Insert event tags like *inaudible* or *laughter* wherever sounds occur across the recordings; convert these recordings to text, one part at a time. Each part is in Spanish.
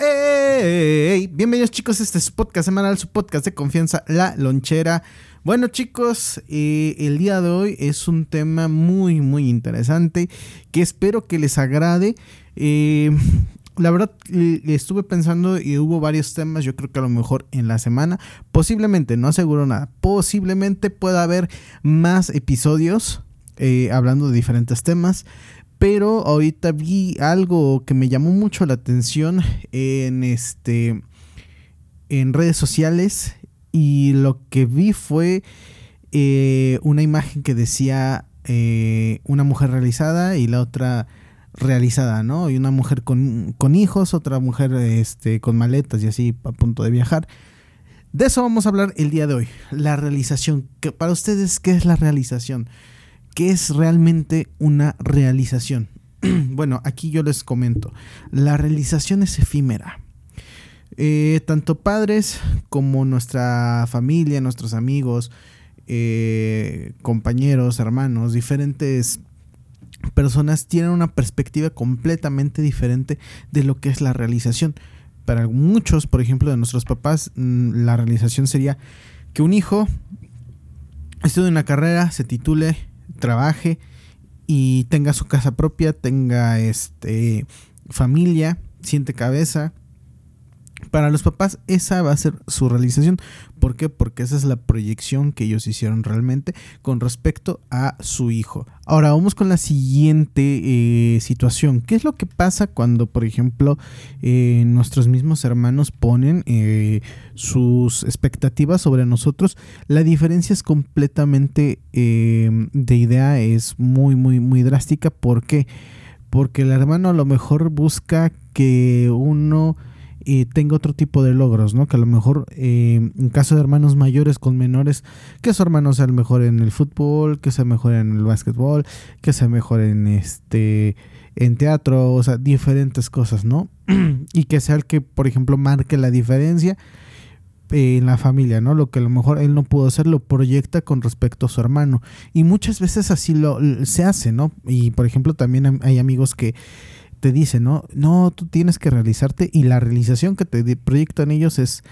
Hey, bienvenidos chicos, este es su podcast semanal, su podcast de confianza, La Lonchera. Bueno chicos, el día de hoy es un tema muy muy interesante que espero que les agrade. Eh, la verdad, estuve pensando y hubo varios temas, yo creo que a lo mejor en la semana, posiblemente, no aseguro nada, posiblemente pueda haber más episodios eh, hablando de diferentes temas. Pero ahorita vi algo que me llamó mucho la atención en este en redes sociales y lo que vi fue eh, una imagen que decía eh, una mujer realizada y la otra realizada, ¿no? Y una mujer con, con, hijos, otra mujer este, con maletas y así a punto de viajar. De eso vamos a hablar el día de hoy, la realización. Para ustedes, ¿qué es la realización? ¿Qué es realmente una realización? *clears throat* bueno, aquí yo les comento. La realización es efímera. Eh, tanto padres como nuestra familia, nuestros amigos, eh, compañeros, hermanos, diferentes personas tienen una perspectiva completamente diferente de lo que es la realización. Para muchos, por ejemplo, de nuestros papás, mm, la realización sería que un hijo estudie una carrera, se titule, trabaje y tenga su casa propia, tenga este familia, siente cabeza. Para los papás esa va a ser su realización. ¿Por qué? Porque esa es la proyección que ellos hicieron realmente con respecto a su hijo. Ahora vamos con la siguiente eh, situación. ¿Qué es lo que pasa cuando, por ejemplo, eh, nuestros mismos hermanos ponen eh, sus expectativas sobre nosotros? La diferencia es completamente de idea, es muy, muy, muy drástica. ¿Por qué? Porque el hermano a lo mejor busca que uno y tenga otro tipo de logros, ¿no? Que a lo mejor eh, en caso de hermanos mayores con menores, que su hermano sea el mejor en el fútbol, que sea mejor en el básquetbol, que sea mejor en este en teatro, o sea, diferentes cosas, ¿no? *clears throat* y que sea el que, por ejemplo, marque la diferencia en la familia, ¿no? Lo que a lo mejor él no pudo hacer lo proyecta con respecto a su hermano. Y muchas veces así lo se hace, ¿no? Y por ejemplo, también hay amigos que te dice, ¿no? No, tú tienes que realizarte y la realización que te proyectan ellos es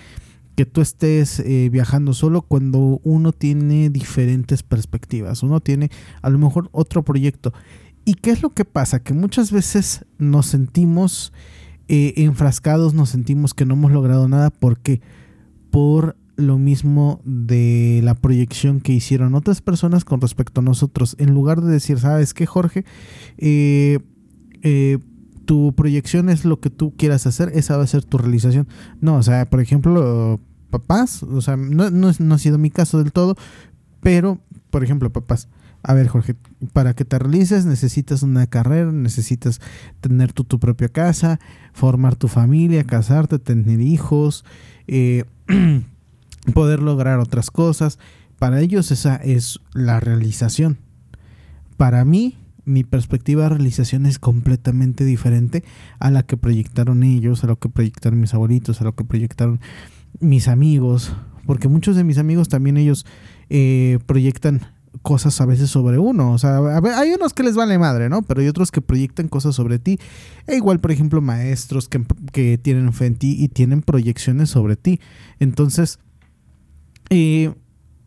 que tú estés eh, viajando solo cuando uno tiene diferentes perspectivas, uno tiene a lo mejor otro proyecto. ¿Y qué es lo que pasa? Que muchas veces nos sentimos eh, enfrascados, nos sentimos que no hemos logrado nada. ¿Por qué? Por lo mismo de la proyección que hicieron otras personas con respecto a nosotros. En lugar de decir, ¿sabes qué, Jorge? eh, eh tu proyección es lo que tú quieras hacer, esa va a ser tu realización. No, o sea, por ejemplo, papás, o sea, no, no, ha sido mi caso del todo, pero, por ejemplo, papás, a ver, Jorge, para que te realices necesitas una carrera, necesitas tener tu, tu propia casa, formar tu familia, casarte, tener hijos, eh, *clears throat* poder lograr otras cosas. Para ellos esa es la realización. Para mí, mi perspectiva de realización es completamente diferente a la que proyectaron ellos, a lo que proyectaron mis abuelitos, a lo que proyectaron mis amigos, porque muchos de mis amigos también ellos eh, proyectan cosas a veces sobre uno, o sea, hay unos que les vale madre, ¿no? Pero hay otros que proyectan cosas sobre ti, e igual, por ejemplo, maestros que, que tienen fe en ti y tienen proyecciones sobre ti, entonces... Eh,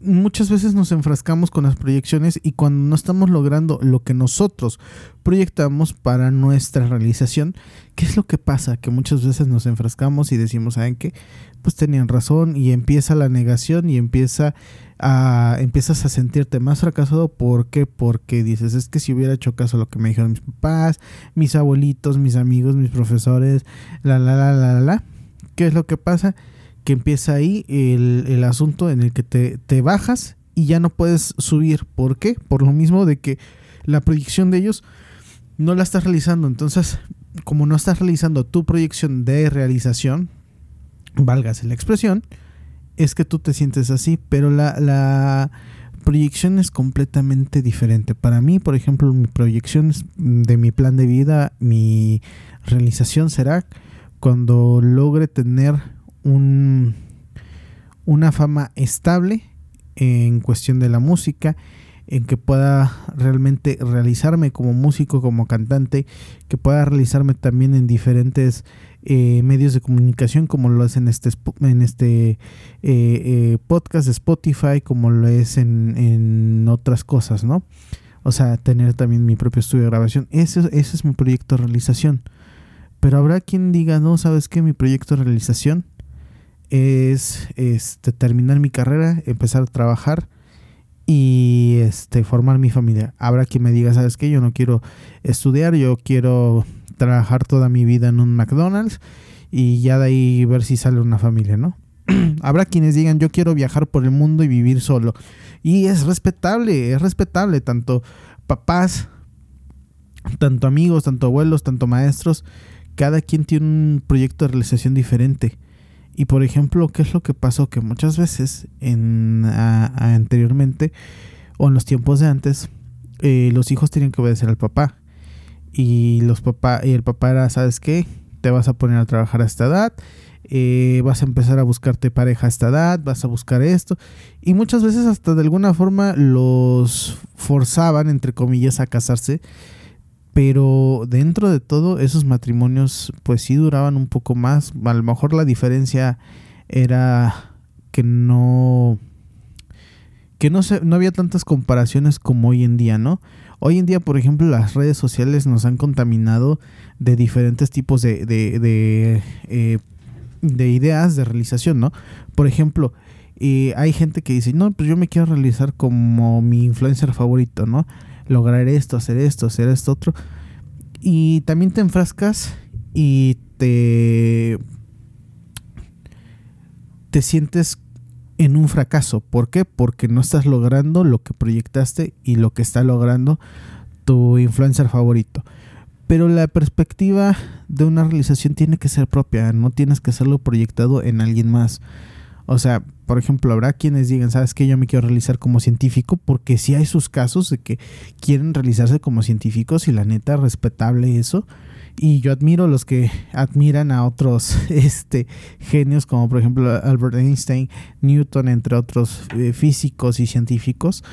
muchas veces nos enfrascamos con las proyecciones y cuando no estamos logrando lo que nosotros proyectamos para nuestra realización, ¿qué es lo que pasa? Que muchas veces nos enfrascamos y decimos, ¿saben qué? Pues tenían razón y empieza la negación y empieza a, empiezas a sentirte más fracasado. ¿Por qué? Porque dices, es que si hubiera hecho caso a lo que me dijeron mis papás, mis abuelitos, mis amigos, mis profesores, la, la, la, la, la, la. ¿Qué es lo que pasa? Que empieza ahí el, asunto en el que te, bajas y ya no puedes subir. ¿Por qué? Por lo mismo de que la proyección de ellos no la estás realizando. Entonces, como no estás realizando tu proyección de realización, válgase la expresión, es que tú te sientes así, pero la, la proyección es completamente diferente. Para mí, por ejemplo, mi proyección de mi plan de vida, mi realización será cuando logre tener una fama estable en cuestión de la música, en que pueda realmente realizarme como músico, como cantante, que pueda realizarme también en diferentes eh, medios de comunicación, como lo es en este, en este eh, eh, podcast de Spotify, como lo es en, en, otras cosas, ¿no? O sea, tener también mi propio estudio de grabación. Ese, ese es mi proyecto de realización. Pero habrá quien diga, no, ¿sabes qué? Mi proyecto de realización es este, terminar mi carrera, empezar a trabajar y este, formar mi familia. Habrá quien me diga, ¿sabes qué? Yo no quiero estudiar, yo quiero trabajar toda mi vida en un McDonald's y ya de ahí ver si sale una familia, ¿no? *clears throat* Habrá quienes digan, yo quiero viajar por el mundo y vivir solo. Y es respetable, es respetable, tanto papás, tanto amigos, tanto abuelos, tanto maestros, cada quien tiene un proyecto de realización diferente. Y por ejemplo, ¿qué es lo que pasó? Que muchas veces en, anteriormente o en los tiempos de antes, eh, los hijos tenían que obedecer al papá. Y los papá, y el papá era, ¿sabes qué? Te vas a poner a trabajar a esta edad, eh, vas a empezar a buscarte pareja a esta edad, vas a buscar esto. Y muchas veces hasta de alguna forma los forzaban, entre comillas, a casarse pero dentro de todo esos matrimonios pues sí duraban un poco más. A lo mejor la diferencia era que no que no se, no había tantas comparaciones como hoy en día, ¿no? Hoy en día, por ejemplo, las redes sociales nos han contaminado de diferentes tipos de, de, de, eh, de ideas de realización, ¿no? Por ejemplo, eh, hay gente que dice, no, pues yo me quiero realizar como mi influencer favorito, ¿no? Lograr esto, hacer esto, hacer esto otro. Y también te enfrascas y te te sientes en un fracaso. ¿Por qué? Porque no estás logrando lo que proyectaste y lo que está logrando tu influencer favorito. Pero la perspectiva de una realización tiene que ser propia, no tienes que hacerlo proyectado en alguien más. O sea, por ejemplo, habrá quienes digan, ¿sabes qué? Yo me quiero realizar como científico, porque sí hay sus casos de que quieren realizarse como científicos y la neta, respetable eso. Y yo admiro los que admiran a otros *laughs* este, genios, como por ejemplo Albert Einstein, Newton, entre otros eh, físicos y científicos.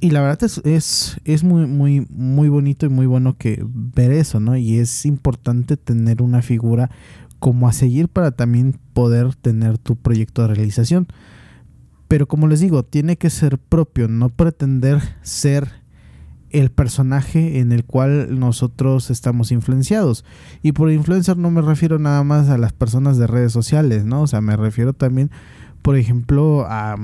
Y la verdad es, es, es, muy, muy, muy bonito y muy bueno que ver eso, ¿no? Y es importante tener una figura como a seguir para también poder tener tu proyecto de realización. Pero como les digo, tiene que ser propio, no pretender ser el personaje en el cual nosotros estamos influenciados. Y por influencer no me refiero nada más a las personas de redes sociales, ¿no? O sea, me refiero también, por ejemplo, a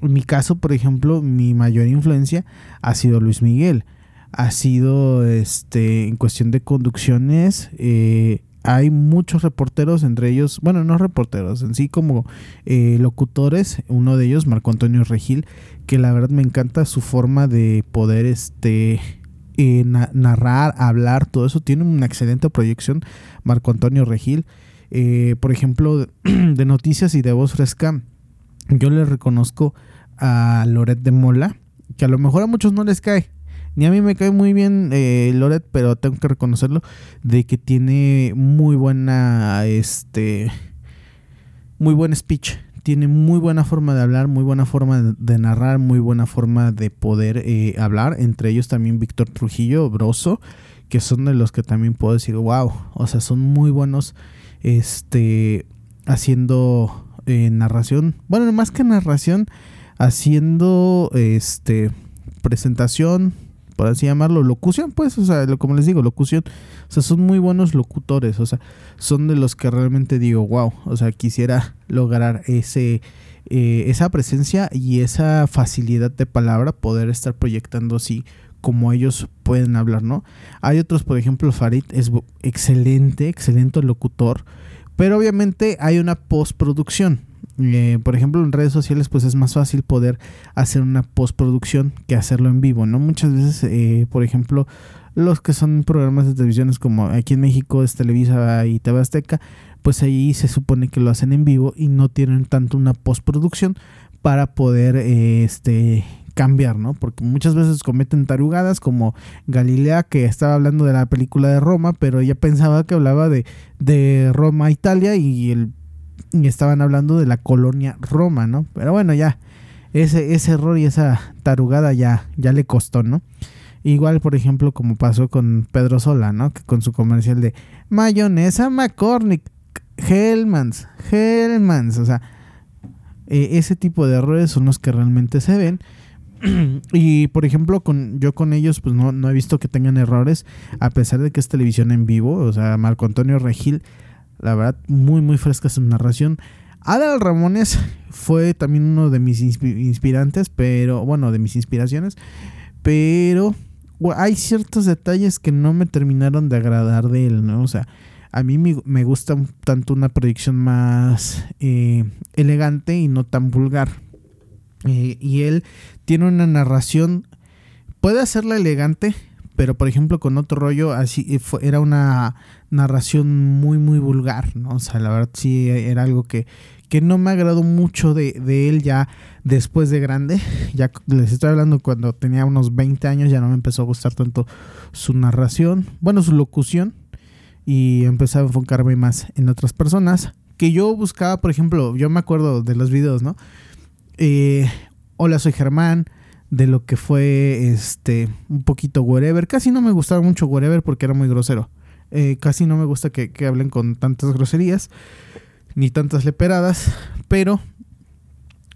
mi caso, por ejemplo, mi mayor influencia ha sido Luis Miguel. Ha sido este en cuestión de conducciones, eh, hay muchos reporteros, entre ellos, bueno, no reporteros, en sí como eh, locutores, uno de ellos, Marco Antonio Regil, que la verdad me encanta su forma de poder este eh, narrar, hablar, todo eso, tiene una excelente proyección, Marco Antonio Regil. Eh, por ejemplo, *clears throat* de noticias y de voz fresca, yo le reconozco a Loret de Mola, que a lo mejor a muchos no les cae, ni a mí me cae muy bien eh, Loret, pero tengo que reconocerlo de que tiene muy buena, este, muy buen speech. Tiene muy buena forma de hablar, muy buena forma de narrar, muy buena forma de poder eh, hablar. Entre ellos también Víctor Trujillo, Broso, que son de los que también puedo decir, wow, o sea, son muy buenos, este, haciendo eh, narración. Bueno, más que narración, haciendo, este, presentación, así llamarlo, locución, pues, o sea, como les digo, locución, o sea, son muy buenos locutores, o sea, son de los que realmente digo, wow, o sea, quisiera lograr ese, eh, esa presencia y esa facilidad de palabra, poder estar proyectando así como ellos pueden hablar, ¿no? Hay otros, por ejemplo, Farid es excelente, excelente locutor, pero obviamente hay una postproducción, eh, por ejemplo, en redes sociales, pues es más fácil poder hacer una postproducción que hacerlo en vivo, ¿no? Muchas veces, eh, por ejemplo, los que son programas de televisiones como aquí en México es Televisa y TV Azteca, pues ahí se supone que lo hacen en vivo y no tienen tanto una postproducción para poder eh, este cambiar, ¿no? Porque muchas veces cometen tarugadas como Galilea que estaba hablando de la película de Roma, pero ella pensaba que hablaba de, de Roma, Italia y el y estaban hablando de la colonia Roma, ¿no? Pero bueno, ya, ese, ese error y esa tarugada ya, ya le costó, ¿no? Igual, por ejemplo, como pasó con Pedro Sola, ¿no? Que con su comercial de mayonesa McCormick, Hellmans, Hellmans, o sea, eh, ese tipo de errores son los que realmente se ven. *clears throat* y por ejemplo, con, yo con ellos, pues no, no he visto que tengan errores, a pesar de que es televisión en vivo. O sea, Marco Antonio Regil, la verdad, muy, muy fresca su narración. Adal Ramones fue también uno de mis inspirantes, pero bueno, de mis inspiraciones, pero hay ciertos detalles que no me terminaron de agradar de él, ¿no? O sea, a mí me, gusta tanto una predicción más eh, elegante y no tan vulgar. Eh, y él tiene una narración, puede hacerla elegante, pero por ejemplo con otro rollo así eh, era una narración muy muy vulgar, ¿no? O sea, la verdad sí era algo que, que no me agradó mucho de, de, él ya después de grande. *laughs* Ya les estoy hablando cuando tenía unos 20 años, ya no me empezó a gustar tanto su narración, bueno, su locución, y empecé a enfocarme más en otras personas. Que yo buscaba, por ejemplo, yo me acuerdo de los videos, ¿no? Eh, Hola, soy Germán de lo que fue este un poquito whatever. Casi no me gustaba mucho whatever porque era muy grosero. Eh, casi no me gusta que, hablen con tantas groserías ni tantas leperadas. Pero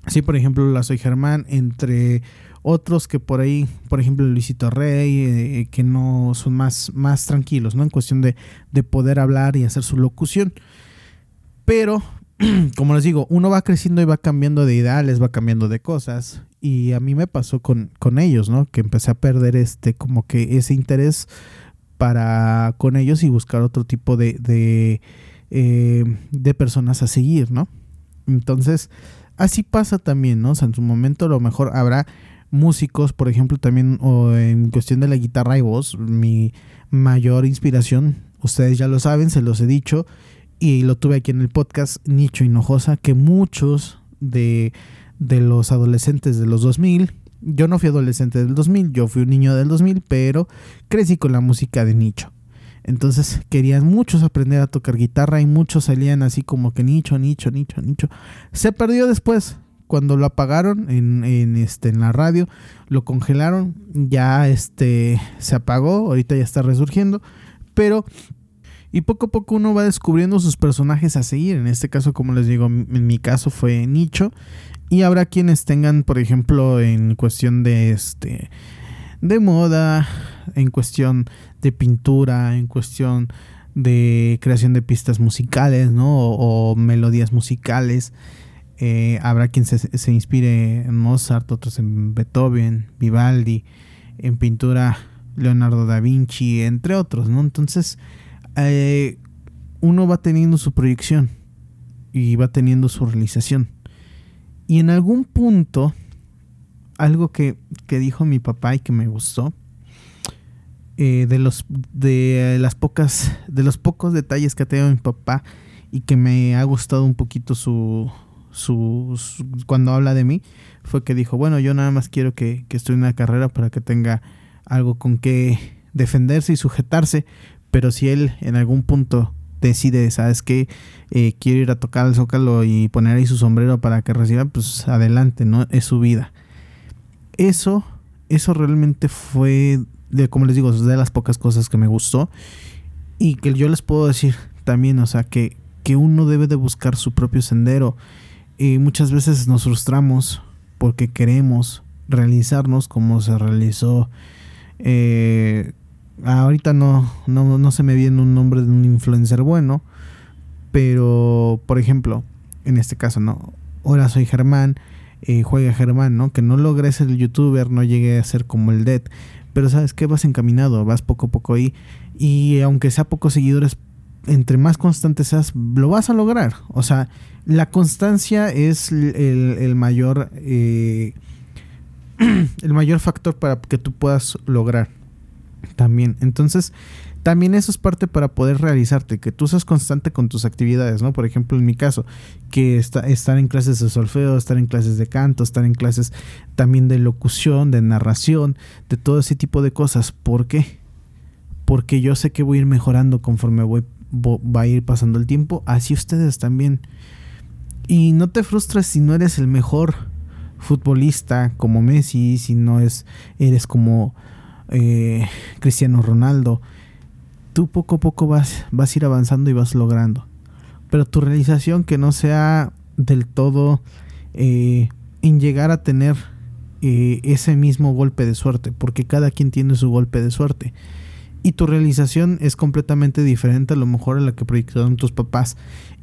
sí, por ejemplo, la soy Germán entre otros que por ahí, por ejemplo, Luisito Rey, eh, que no son más, más tranquilos, ¿no? En cuestión de, de poder hablar y hacer su locución. Pero *clears throat* como les digo, uno va creciendo y va cambiando de ideales, va cambiando de cosas. Y a mí me pasó con, con ellos, ¿no? Que empecé a perder este, como que ese interés para con ellos y buscar otro tipo de, de, eh, de personas a seguir, ¿no? Entonces, así pasa también, ¿no? O sea, en su momento a lo mejor habrá músicos, por ejemplo, también o en cuestión de la guitarra y voz, mi mayor inspiración, ustedes ya lo saben, se los he dicho, y lo tuve aquí en el podcast Nicho Hinojosa, que muchos de, de los adolescentes de los 2000, yo no fui adolescente del 2000, yo fui un niño del 2000, pero crecí con la música de Nicho. Entonces querían muchos aprender a tocar guitarra y muchos salían así como que nicho, nicho, nicho, nicho. Se perdió después, cuando lo apagaron en, en, este, en la radio, lo congelaron, ya este, se apagó, ahorita ya está resurgiendo, pero y poco a poco uno va descubriendo sus personajes a seguir. En este caso, como les digo, en mi caso fue Nicho. Y habrá quienes tengan, por ejemplo, en cuestión de este de moda, en cuestión de pintura, en cuestión de creación de pistas musicales, ¿no? O, melodías musicales. Eh, habrá quien se, se, inspire en Mozart, otros en Beethoven, Vivaldi, en pintura Leonardo da Vinci, entre otros, ¿no? Entonces, eh, uno va teniendo su proyección y va teniendo su realización. Y en algún punto, algo que, dijo mi papá y que me gustó, eh, de los de las pocas de los pocos detalles que ha tenido mi papá y que me ha gustado un poquito su, su, cuando habla de mí fue que dijo bueno yo nada más quiero que, que estudie una carrera para que tenga algo con que defenderse y sujetarse pero si él en algún punto decide, ¿sabes qué? Eh, quiero ir a tocar al zócalo y poner ahí su sombrero para que reciba, pues adelante, ¿no? Es su vida. Eso, eso realmente fue, de, como les digo, de las pocas cosas que me gustó. Y que yo les puedo decir también, o sea, que, que uno debe de buscar su propio sendero. Y muchas veces nos frustramos porque queremos realizarnos como se realizó eh, ahorita no, no, no se me viene un nombre de un influencer bueno, pero por ejemplo, en este caso, ¿no? Hola, soy Germán, eh, juega Germán, ¿no? Que no logres ser el youtuber, no llegue a ser como el Dead, pero sabes que vas encaminado, vas poco a poco ahí, y aunque sea pocos seguidores, entre más constante seas, lo vas a lograr. O sea, la constancia es el, el mayor... Eh, *clears throat* el mayor factor para que tú puedas lograr también. Entonces, también eso es parte para poder realizarte, que tú seas constante con tus actividades, ¿no? Por ejemplo, en mi caso, que está, estar en clases de solfeo, estar en clases de canto, estar en clases también de locución, de narración, de todo ese tipo de cosas. ¿Por qué? Porque yo sé que voy a ir mejorando conforme voy, va a ir pasando el tiempo, así ustedes también. Y no te frustres si no eres el mejor futbolista como Messi, si no es, eres como eh, Cristiano Ronaldo, tú poco a poco vas, vas a ir avanzando y vas logrando. Pero tu realización que no sea del todo eh, en llegar a tener eh, ese mismo golpe de suerte, porque cada quien tiene su golpe de suerte. Y tu realización es completamente diferente a lo mejor a la que proyectaron tus papás.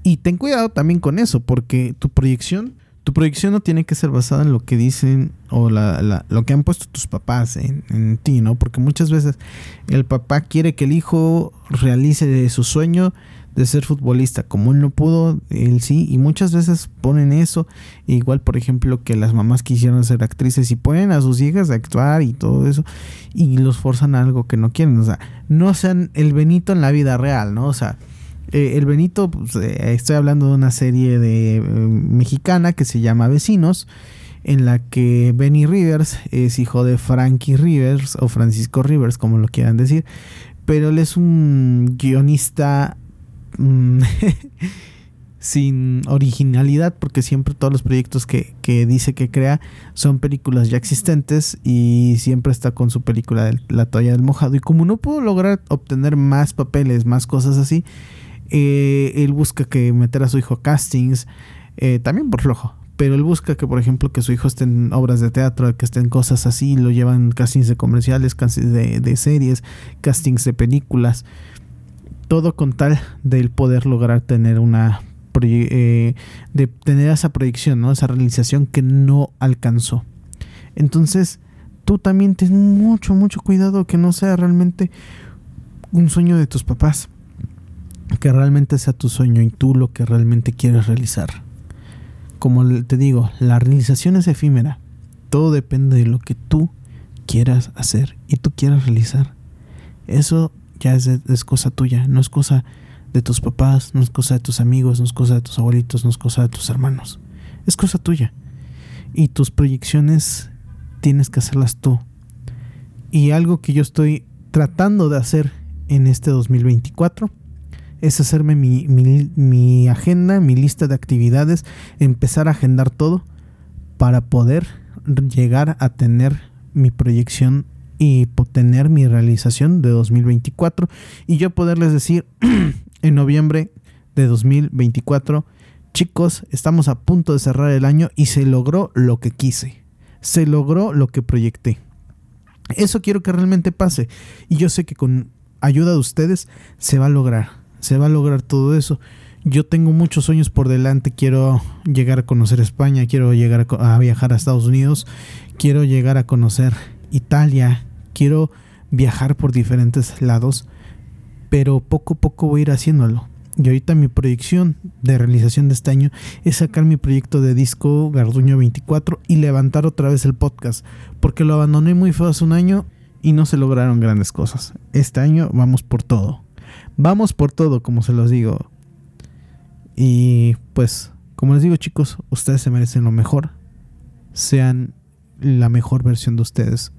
Y ten cuidado también con eso, porque tu proyección tu proyección no tiene que ser basada en lo que dicen o la, lo que han puesto tus papás en, ti, ¿no? Porque muchas veces el papá quiere que el hijo realice su sueño de ser futbolista. Como él no pudo, él sí. Y muchas veces ponen eso. Igual, por ejemplo, que las mamás quisieron ser actrices y ponen a sus hijas a actuar y todo eso. Y los forzan a algo que no quieren. O sea, no sean el Benito en la vida real, ¿no? O sea eh, el Benito, pues, eh, estoy hablando de una serie de eh, mexicana que se llama Vecinos, en la que Benny Rivers es hijo de Frankie Rivers o Francisco Rivers, como lo quieran decir, pero él es un guionista mm, *laughs* sin originalidad, porque siempre todos los proyectos que, que, dice que crea son películas ya existentes y siempre está con su película de La toalla del mojado. Y como no pudo lograr obtener más papeles, más cosas así, eh, él busca que meter a su hijo a castings, eh, también por flojo. Pero él busca que, por ejemplo, que su hijo esté en obras de teatro, que esté en cosas así, lo llevan castings de comerciales, castings de, series, castings de películas. Todo con tal de poder lograr tener una eh, de tener esa proyección, ¿no? Esa realización que no alcanzó. Entonces, tú también ten mucho, mucho cuidado que no sea realmente un sueño de tus papás que realmente sea tu sueño y tú lo que realmente quieres realizar. Como te digo, la realización es efímera. Todo depende de lo que tú quieras hacer y tú quieras realizar. Eso ya es, cosa tuya, no es cosa de tus papás, no es cosa de tus amigos, no es cosa de tus abuelitos, no es cosa de tus hermanos. Es cosa tuya. Y tus proyecciones tienes que hacerlas tú. Y algo que yo estoy tratando de hacer en este 2024 es hacerme mi, agenda, mi lista de actividades, empezar a agendar todo para poder llegar a tener mi proyección y tener mi realización de 2024 y yo poderles decir *clears throat* en noviembre de 2024 chicos estamos a punto de cerrar el año y se logró lo que quise se logró lo que proyecté. Eso quiero que realmente pase y yo sé que con ayuda de ustedes se va a lograr se va a lograr todo eso. Yo tengo muchos sueños por delante, quiero llegar a conocer España, quiero llegar a, viajar a Estados Unidos, quiero llegar a conocer Italia, quiero viajar por diferentes lados, pero poco a poco voy a ir haciéndolo. Y ahorita mi proyección de realización de este año es sacar mi proyecto de disco Garduño 24 y levantar otra vez el podcast, porque lo abandoné muy feo hace un año y no se lograron grandes cosas. Este año vamos por todo. Vamos por todo, como se los digo. Y pues, como les digo chicos, ustedes se merecen lo mejor. Sean la mejor versión de ustedes.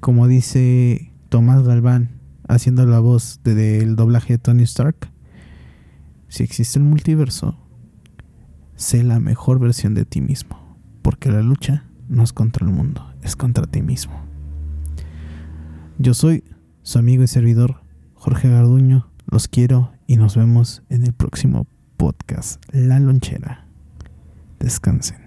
Como dice Tomás Galván, haciendo la voz del doblaje de Tony Stark. Si existe el multiverso, sé la mejor versión de ti mismo. Porque la lucha no es contra el mundo, es contra ti mismo. Yo soy su amigo y servidor Jorge Garduño los quiero y nos vemos en el próximo podcast La Lonchera. Descansen.